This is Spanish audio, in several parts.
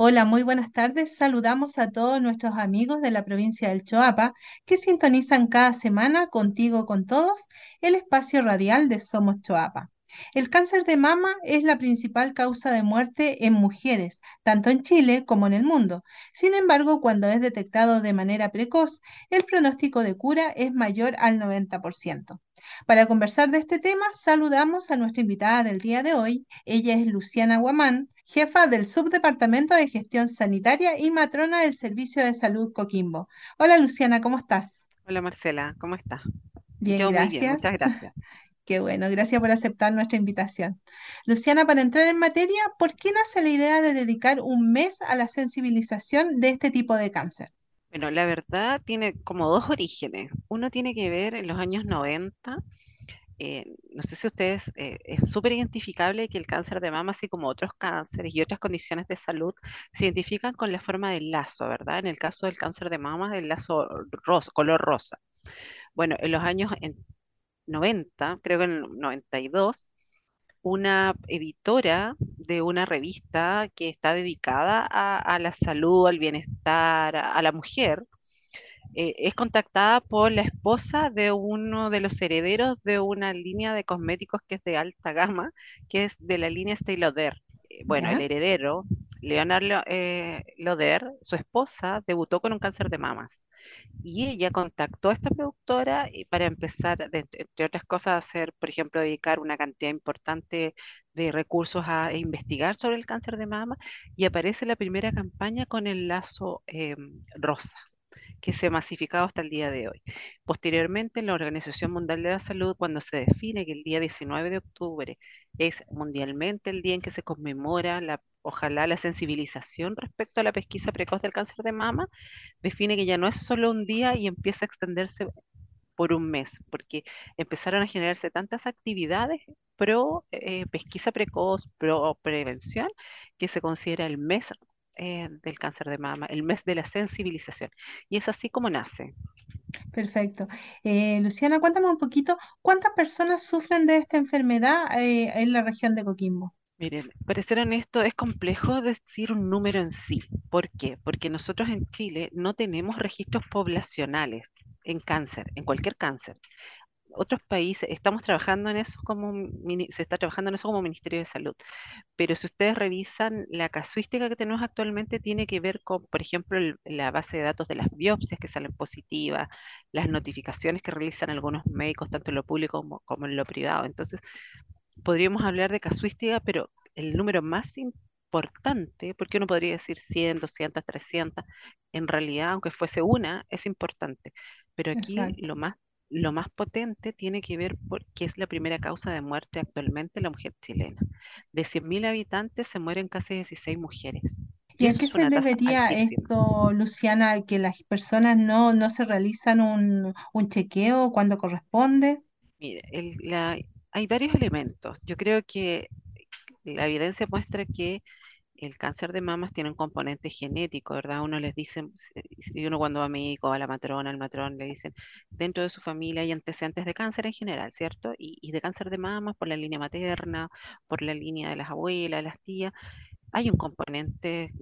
Hola, muy buenas tardes. Saludamos a todos nuestros amigos de la provincia del Choapa que sintonizan cada semana contigo con todos el espacio radial de Somos Choapa. El cáncer de mama es la principal causa de muerte en mujeres, tanto en Chile como en el mundo. Sin embargo, cuando es detectado de manera precoz, el pronóstico de cura es mayor al 90%. Para conversar de este tema, saludamos a nuestra invitada del día de hoy. Ella es Luciana Guamán, jefa del Subdepartamento de Gestión Sanitaria y matrona del Servicio de Salud Coquimbo. Hola Luciana, ¿cómo estás? Hola Marcela, ¿cómo estás? Bien, Yo muy bien, gracias. muchas gracias. Qué bueno, gracias por aceptar nuestra invitación. Luciana, para entrar en materia, ¿por qué nace la idea de dedicar un mes a la sensibilización de este tipo de cáncer? Bueno, la verdad tiene como dos orígenes. Uno tiene que ver en los años 90, eh, no sé si ustedes, eh, es súper identificable que el cáncer de mama, así como otros cánceres y otras condiciones de salud, se identifican con la forma del lazo, ¿verdad? En el caso del cáncer de mama, el lazo rosa, color rosa. Bueno, en los años en 90, creo que en el 92, una editora de una revista que está dedicada a, la salud, al bienestar, a la mujer, eh, es contactada por la esposa de uno de los herederos de una línea de cosméticos que es de alta gama, que es de la línea Estée Lauder. Eh, Bueno, el heredero, Leonard Lo- eh, Lauder, su esposa, debutó con un cáncer de mamas. Y ella contactó a esta productora y para empezar, de- entre otras cosas, a hacer, por ejemplo, dedicar una cantidad importante de recursos a, a investigar sobre el cáncer de mama. Y aparece la primera campaña con el lazo em, rosa que se ha masificado hasta el día de hoy. Posteriormente, la Organización Mundial de la Salud, cuando se define que el día 19 de octubre es mundialmente el día en que se conmemora la, ojalá la sensibilización respecto a la pesquisa precoz del cáncer de mama, define que ya no es solo un día y empieza a extenderse por un mes, porque empezaron a generarse tantas actividades pro eh, pesquisa precoz, pro prevención, que se considera el mes eh, del cáncer de mama, el mes de la sensibilización. Y es así como nace. Perfecto. Eh, Luciana, cuéntame un poquito, ¿cuántas personas sufren de esta enfermedad eh, en la región de Coquimbo? Miren, para ser honesto, es complejo decir un número en sí. ¿Por qué? Porque nosotros en Chile no tenemos registros poblacionales en cáncer, en cualquier cáncer. Otros países, estamos trabajando en eso como, se está trabajando en eso como Ministerio de Salud. Pero si ustedes revisan, la casuística que tenemos actualmente tiene que ver con, por ejemplo, el- la base de datos de las biopsias que salen positivas, las notificaciones que realizan algunos médicos, tanto en lo público como, como en lo privado. Entonces, podríamos hablar de casuística, pero el número más importante, porque uno podría decir 100, 200, 300, en realidad, aunque fuese una, es importante. Pero aquí Exacto. lo más, lo más potente tiene que ver porque es la primera causa de muerte actualmente en la mujer chilena. De 100.000 habitantes se mueren casi 16 mujeres. Y ¿Y a qué se debería esto, Luciana, que las personas no, no se realizan un, un chequeo cuando corresponde? Mire, el- la- hay varios elementos. Yo creo que la evidencia muestra que el cáncer de mamas tiene un componente genético, ¿verdad? Uno les dice, y uno cuando va a médico, a la matrona, al matrón, le dicen, dentro de su familia hay antecedentes de cáncer en general, ¿cierto? Y, de cáncer de mamas por la línea materna, por la línea de las abuelas, de las tías, hay un componente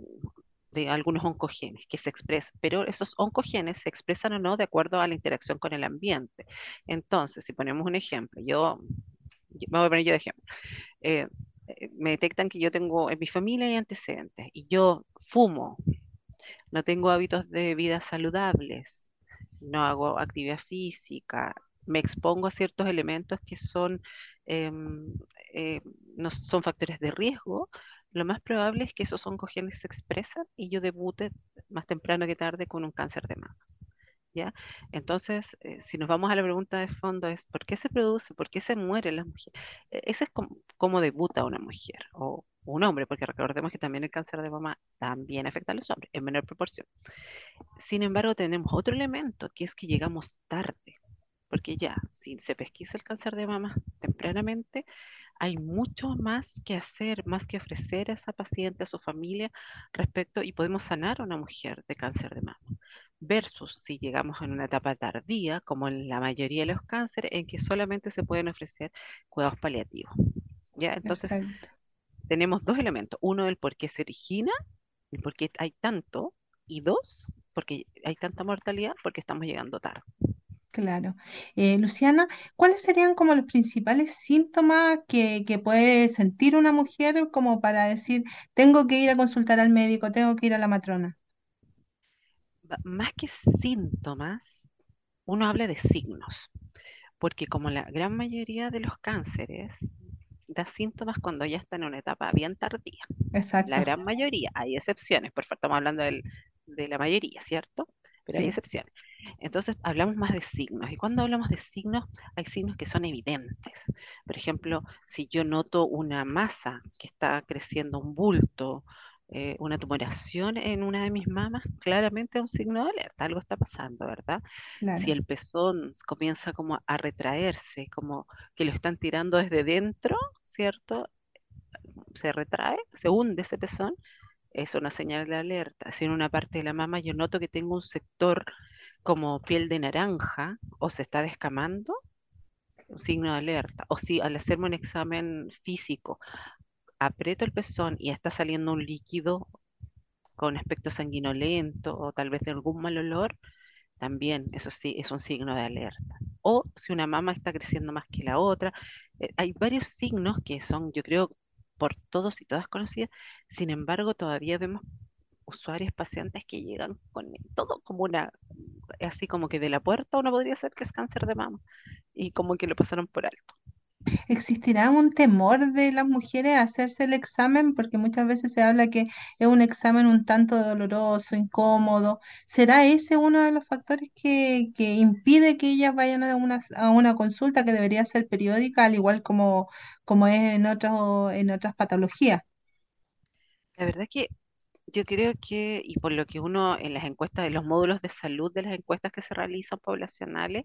de algunos oncogenes que se expresan, pero esos oncogenes se expresan o no de acuerdo a la interacción con el ambiente. Entonces, si ponemos un ejemplo, yo, me voy a poner yo de ejemplo eh, eh, me detectan que yo tengo en mi familia hay antecedentes y yo fumo, no tengo hábitos de vida saludables, no hago actividad física, me expongo a ciertos elementos que son, em, eh, no son factores de riesgo, lo más probable es que esos oncogenes se expresan y yo debute más temprano que tarde con un cáncer de mama. Entonces, eh, si nos vamos a la pregunta de fondo es, ¿por qué se produce? ¿Por qué se mueren las mujeres? Eh, ese es como, debuta una mujer o un hombre, porque recordemos que también el cáncer de mama también afecta a los hombres en menor proporción. Sin embargo, tenemos otro elemento, que es que llegamos tarde, porque ya, si se pesquisa el cáncer de mama tempranamente, hay mucho más que hacer, más que ofrecer a esa paciente, a su familia, respecto, y podemos sanar a una mujer de cáncer de mama, versus si llegamos en una etapa tardía, como en la mayoría de los cánceres, en que solamente se pueden ofrecer cuidados paliativos. ¿Ya? Entonces, Perfecto. tenemos dos elementos. Uno, el por qué se origina ¿Y por qué hay tanto? Y dos, porque hay tanta mortalidad porque estamos llegando tarde. Claro. Eh, Luciana, ¿cuáles serían como los principales síntomas que, que puede sentir una mujer como para decir, tengo que ir a consultar al médico, tengo que ir a la matrona? Más que síntomas, uno habla de signos, porque como la gran mayoría de los cánceres da síntomas cuando ya está en una etapa bien tardía. La Exacto, gran mayoría, hay excepciones, por favor, estamos hablando del- de la mayoría, ¿cierto? Pero hay sí, excepciones. Entonces, hablamos más de signos. Y cuando hablamos de signos, hay signos que son evidentes. Por ejemplo, si yo noto una masa que está creciendo, un bulto, eh, una tumoración en una de mis mamas, claramente es un signo de alerta, algo está pasando, ¿verdad? Si claro, el pezón comienza como a retraerse, como que lo están tirando desde dentro, ¿cierto? Se retrae, se hunde ese pezón, es una señal de alerta. Si en una parte de la mama yo noto que tengo un sector como piel de naranja o se está descamando, un signo de alerta. O si al hacerme un examen físico aprieto el pezón y está saliendo un líquido con aspecto sanguinolento o tal vez de algún mal olor, también eso sí es un signo de alerta. O si una mama está creciendo más que la otra. eh, hay varios signos que son, yo creo, por todos y todas conocidas. Sin embargo, todavía vemos usuarios, pacientes que llegan con todo como una, así como que de la puerta uno podría ser que es cáncer de mama y como que lo pasaron por alto. ¿Existirá un temor de las mujeres a hacerse el examen? Porque muchas veces se habla que es un examen un tanto doloroso, incómodo. ¿Será ese uno de los factores que, que impide que ellas vayan a una, a una consulta que debería ser periódica, al igual como, como es en otros, en otras patologías? La verdad es que yo creo que, y por lo que uno en las encuestas, en los módulos de salud de las encuestas que se realizan poblacionales,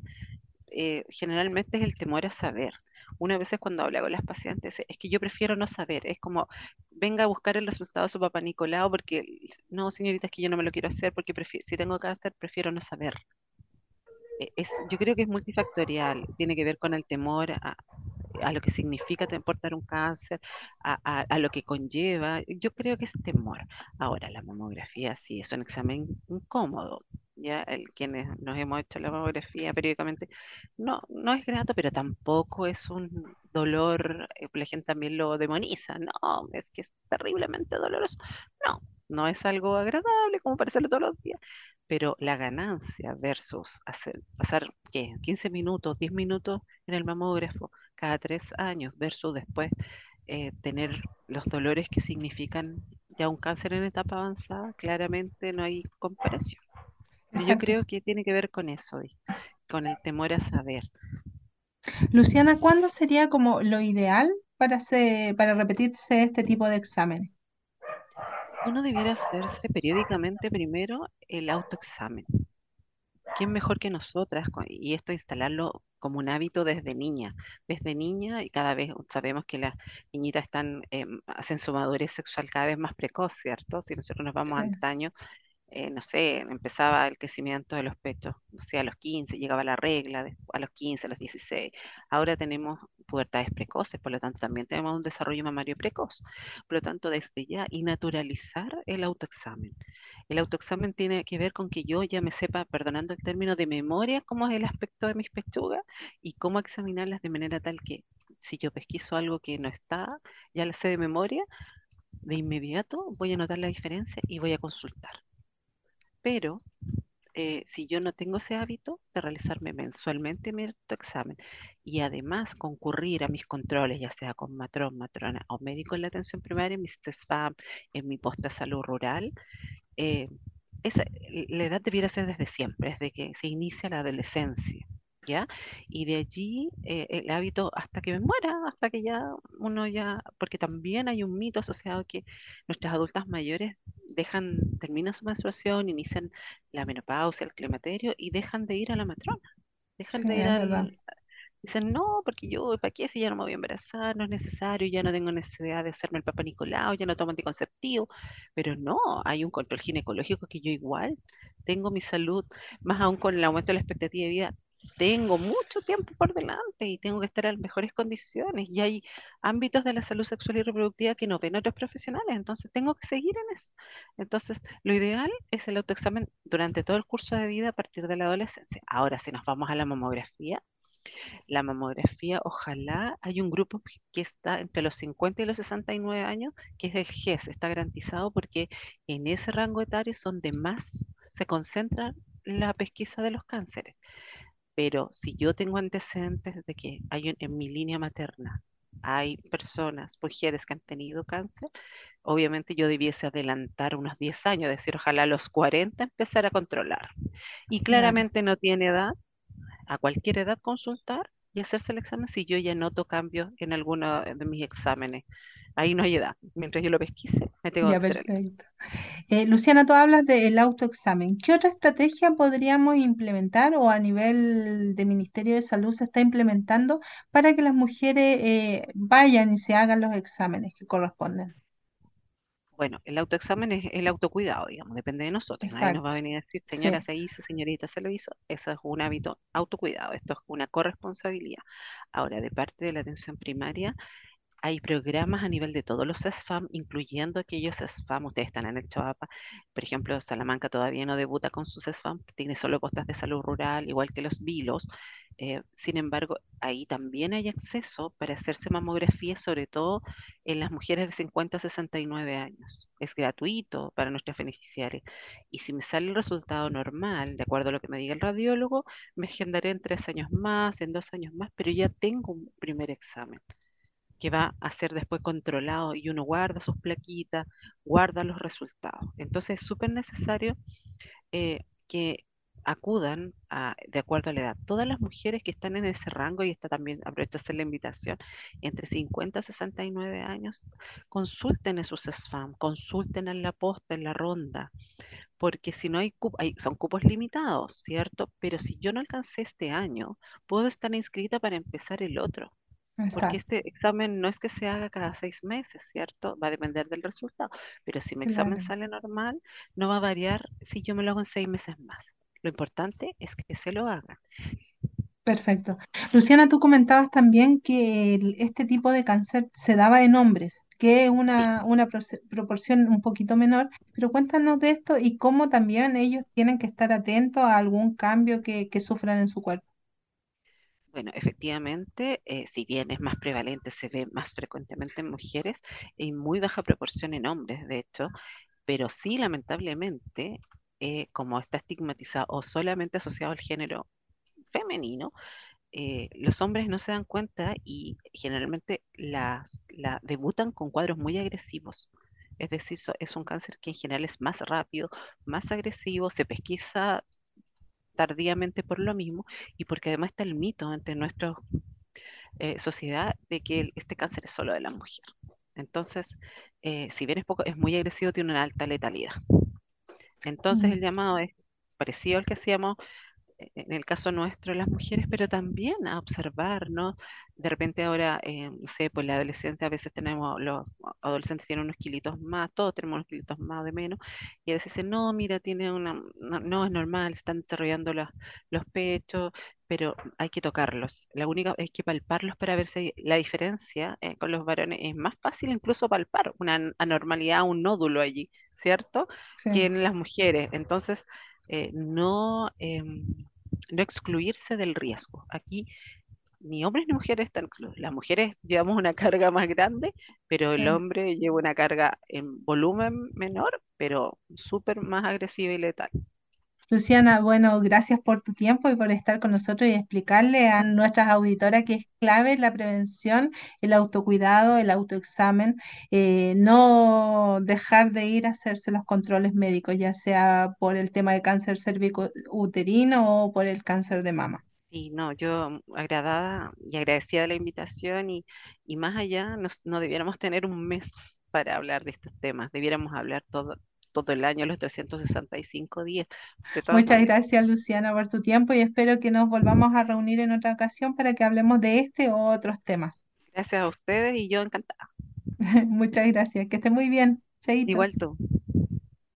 eh, generalmente es el temor a saber. Una vez cuando habla con las pacientes, es que yo prefiero no saber, es como, venga a buscar el resultado de su papá Nicolau, porque no, señorita, es que yo no me lo quiero hacer, porque si tengo cáncer, prefiero no saber. Eh, Es, yo creo que es multifactorial, tiene que ver con el temor a, lo que significa portar un cáncer, a- a lo que conlleva. Yo creo que es temor. Ahora, la mamografía sí es un examen incómodo. Ya el, quienes nos hemos hecho la mamografía periódicamente, no, no es grato, pero tampoco es un dolor, eh, la gente también lo demoniza. No, es que es terriblemente doloroso. No, no es algo agradable como para hacerlo todos los días pero la ganancia versus hacer, pasar, ¿qué? 15 minutos, 10 minutos en el mamógrafo cada tres años versus después eh, tener los dolores que significan ya un cáncer en etapa avanzada, claramente no hay comparación. Yo creo que tiene que ver con eso, con el temor a saber. Luciana, ¿cuándo sería como lo ideal para, hacer- para repetirse este tipo de exámenes? Uno debiera hacerse periódicamente primero el autoexamen. ¿Quién mejor que nosotras? Y esto instalarlo como un hábito desde niña. Desde niña, y cada vez sabemos que las niñitas están, em, hacen su madurez sexual cada vez más precoz, ¿cierto? Si nosotros nos vamos Sí, antaño, eh, no sé, empezaba el crecimiento de los pechos, no sé, a los 15 llegaba la regla, a los 15, a los 16. Ahora tenemos pubertades precoces, por lo tanto también tenemos un desarrollo mamario precoz. Por lo tanto, desde ya, y naturalizar el autoexamen. El autoexamen tiene que ver con que yo ya me sepa, perdonando el término de memoria, cómo es el aspecto de mis pechugas y cómo examinarlas de manera tal que si yo pesquiso algo que no está, ya la sé de memoria, de inmediato voy a notar la diferencia y voy a consultar. Pero eh, si yo no tengo ese hábito de realizarme mensualmente mi autoexamen y además concurrir a mis controles, ya sea con matrón, matrona o médico en la atención primaria, en mi CESFAM, en mi posta de salud rural, eh, esa, la edad debiera ser desde siempre, desde que se inicia la adolescencia, ¿ya? Y de allí eh, el hábito hasta que me muera, hasta que ya uno ya, porque también hay un mito asociado que nuestras adultas mayores dejan, terminan su menstruación, inician la menopausia, el climaterio y dejan de ir a la matrona, dejan sí, de ir verdad. al, Dicen, no, porque yo, ¿para qué si ya no me voy a embarazar? No es necesario, ya no tengo necesidad de hacerme el Papa Nicolau, ya no tomo anticonceptivo. Pero no, hay un control ginecológico que yo igual tengo mi salud, más aún con el aumento de la expectativa de vida, tengo mucho tiempo por delante y tengo que estar en mejores condiciones y hay ámbitos de la salud sexual y reproductiva que no ven otros profesionales, entonces tengo que seguir en eso. Entonces, lo ideal es el autoexamen durante todo el curso de vida a partir de la adolescencia. Ahora, si nos vamos a la mamografía, la mamografía, ojalá hay un grupo que está entre los 50 y los 69 años, que es el GES, está garantizado porque en ese rango etario es donde más se concentra la pesquisa de los cánceres. Pero si yo tengo antecedentes de que hay en mi línea materna hay personas, mujeres que han tenido cáncer, obviamente yo debiese adelantar unos 10 años, decir, ojalá a los 40 empezar a controlar. Y claramente no tiene edad, a cualquier edad consultar y hacerse el examen si yo ya noto cambios en alguno de mis exámenes. Ahí no hay edad. Mientras yo lo pesquise, me tengo que hacer el perfecto. Eh, Luciana, tú hablas del autoexamen. ¿Qué otra estrategia podríamos implementar o a nivel de Ministerio de Salud se está implementando para que las mujeres eh, vayan y se hagan los exámenes que corresponden? Bueno, el autoexamen es el autocuidado, digamos, depende de nosotros. Nadie nos va a venir a decir, señora, Sí, se hizo, señorita, se lo hizo. Eso es un hábito autocuidado, esto es una corresponsabilidad. Ahora, de parte de la atención primaria, hay programas a nivel de todos los SFAM, incluyendo aquellos SFAM, ustedes están en el Choapa, por ejemplo, Salamanca todavía no debuta con sus SFAM, tiene solo postas de salud rural, igual que los VILOS. eh, sin embargo, ahí también hay acceso para hacerse mamografía, sobre todo en las mujeres de 50 a 69 años. Es gratuito para nuestros beneficiarios. Y si me sale el resultado normal, de acuerdo a lo que me diga el radiólogo, me agendaré en tres años más, en dos años más, pero ya tengo un primer examen que va a ser después controlado y uno guarda sus plaquitas, guarda los resultados. Entonces es súper necesario eh, que acudan de acuerdo a la edad. Todas las mujeres que están en ese rango, y está también, aprovecho hacer la invitación, entre 50 y 69 años, consulten en sus SFAM, consulten en la posta, en la ronda, porque si no hay, cup- hay- son cupos limitados, ¿cierto? Pero si yo no alcancé este año, puedo estar inscrita para empezar el otro porque este examen no es que se haga cada seis meses, ¿cierto? Va a depender del resultado. Pero si mi examen claro. sale normal, no va a variar si yo me lo hago en seis meses más. Lo importante es que se lo haga. Perfecto. Luciana, tú comentabas también que el- este tipo de cáncer se daba en hombres, que es Sí. una, una proporción un poquito menor, pero cuéntanos de esto y cómo también ellos tienen que estar atentos a algún cambio que, que sufran en su cuerpo. Bueno, efectivamente, eh, si bien es más prevalente, se ve más frecuentemente en mujeres, en muy baja proporción en hombres, de hecho, pero sí, lamentablemente, eh, como está estigmatizado o solamente asociado al género femenino, eh, los hombres no se dan cuenta y generalmente la, debutan con cuadros muy agresivos. Es decir, es un cáncer que en general es más rápido, más agresivo, se pesquisa tardíamente por lo mismo y porque además está el mito entre nuestra eh, sociedad de que el- este cáncer es solo de la mujer. Entonces, eh, si bien es poco, es muy agresivo, tiene una alta letalidad. Entonces, el llamado es parecido al que hacíamos en el caso nuestro, las mujeres, pero también a observar, ¿no? De repente ahora, eh, no sé, pues la adolescencia, a veces tenemos, los adolescentes tienen unos kilitos más, todos tenemos unos kilitos más o de menos, y a veces dicen, no, mira, tiene una, no, no, es normal, se están desarrollando los, los pechos, pero hay que tocarlos. La única es que palparlos para ver si la diferencia eh, con los varones es más fácil incluso palpar una an- anormalidad, un nódulo allí, ¿cierto? Que en las mujeres. Entonces, eh, no, em, no excluirse del riesgo. Aquí ni hombres ni mujeres están excluidos. Las mujeres llevamos una carga más grande, pero el sí. hombre lleva una carga en volumen menor, pero súper más agresiva y letal. Luciana, bueno, gracias por tu tiempo y por estar con nosotros y explicarle a nuestras auditoras que es clave la prevención, el autocuidado, el autoexamen, eh, no dejar de ir a hacerse los controles médicos, ya sea por el tema de cáncer cervicouterino o por el cáncer de mama. Y no, yo agradada y agradecida de la invitación y, y más allá, nos- no debiéramos tener un mes para hablar de estos temas, debiéramos hablar todo, todo el año, los 365 días, Muchas maneras. gracias, Luciana, por tu tiempo y espero que nos volvamos a reunir en otra ocasión para que hablemos de este o otros temas. Gracias a ustedes y yo encantada. Muchas gracias, que esté muy bien. Chaito. Igual tú.